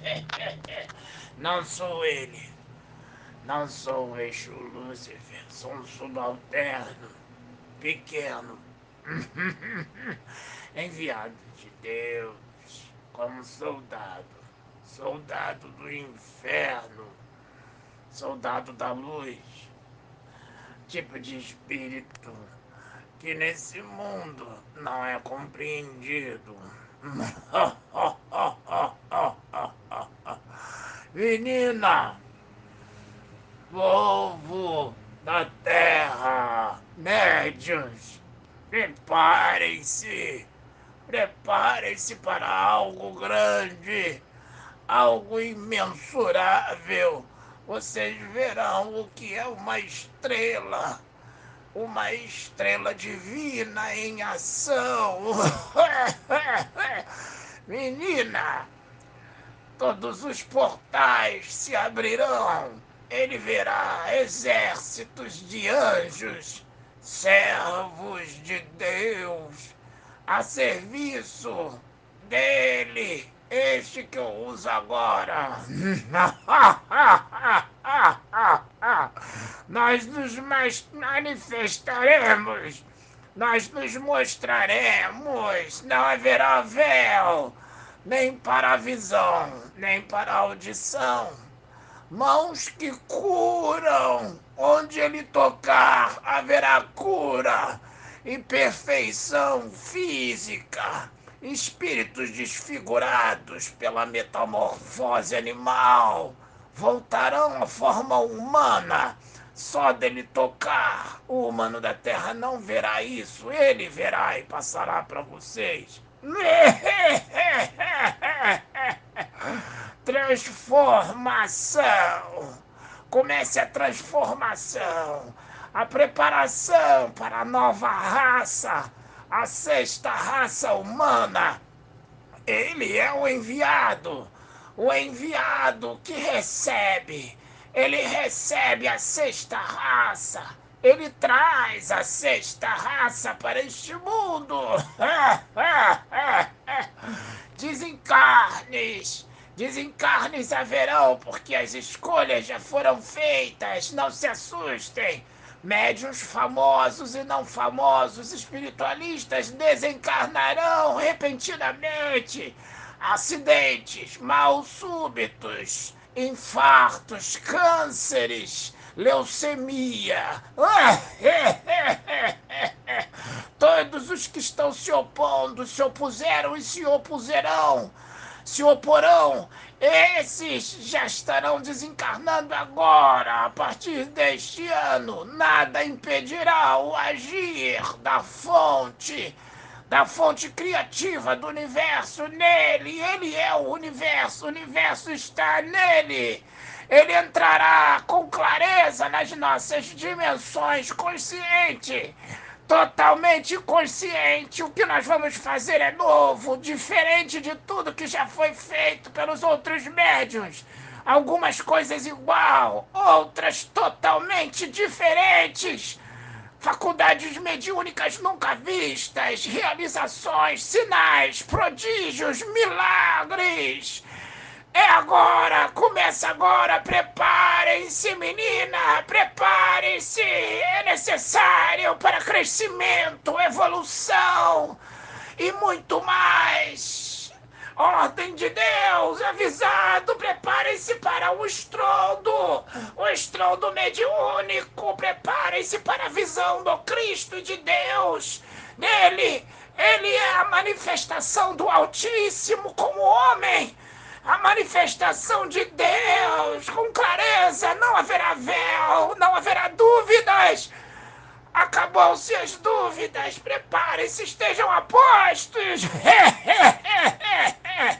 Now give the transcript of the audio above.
Não sou ele. Não sou o eixo Lúcifer. Sou um subalterno. Pequeno. Enviado de Deus. Como soldado. Soldado do inferno. Soldado da luz. Tipo de espírito que nesse mundo não é compreendido. Menina, povo da terra, médios, preparem-se, preparem-se para algo grande, algo imensurável. Vocês verão o que é uma estrela uma estrela divina em ação. Menina, todos os portais se abrirão. Ele verá exércitos de anjos, servos de Deus, a serviço dele, este que eu uso agora. Nós nos manifestaremos, nós nos mostraremos, não haverá véu, nem para a visão, nem para a audição. Mãos que curam, onde ele tocar haverá cura e perfeição física espíritos desfigurados pela metamorfose animal voltarão à forma humana. Só dele tocar, o humano da Terra não verá isso. Ele verá e passará para vocês. Transformação. Comece a transformação, a preparação para a nova raça a sexta raça humana. Ele é o enviado, o enviado que recebe. Ele recebe a sexta raça. Ele traz a sexta raça para este mundo. Desencarnes. Desencarnes haverão, porque as escolhas já foram feitas. Não se assustem. Médiuns famosos e não famosos espiritualistas desencarnarão repentinamente. Acidentes, mal súbitos, infartos, cânceres, leucemia. Todos os que estão se opondo se opuseram e se opuserão se oporão. Esses já estarão desencarnando agora, a partir deste ano. Nada impedirá o agir da fonte, da fonte criativa do universo nele. Ele é o universo, o universo está nele. Ele entrará com clareza nas nossas dimensões consciente totalmente consciente. O que nós vamos fazer é novo, diferente de tudo que já foi feito pelos outros médios. Algumas coisas igual, outras totalmente diferentes. Faculdades mediúnicas nunca vistas, realizações, sinais, prodígios, milagres. É agora, começa agora, preparem-se, menina, preparem-se, é necessário para crescimento, evolução e muito mais. Ordem de Deus, avisado, preparem-se para o estrondo, o estrondo mediúnico, preparem-se para a visão do Cristo de Deus. Nele, ele é a manifestação do Altíssimo como homem a manifestação de Deus com clareza. Não haverá véu, não haverá dúvidas. Acabou-se as dúvidas. Preparem-se, estejam apostos.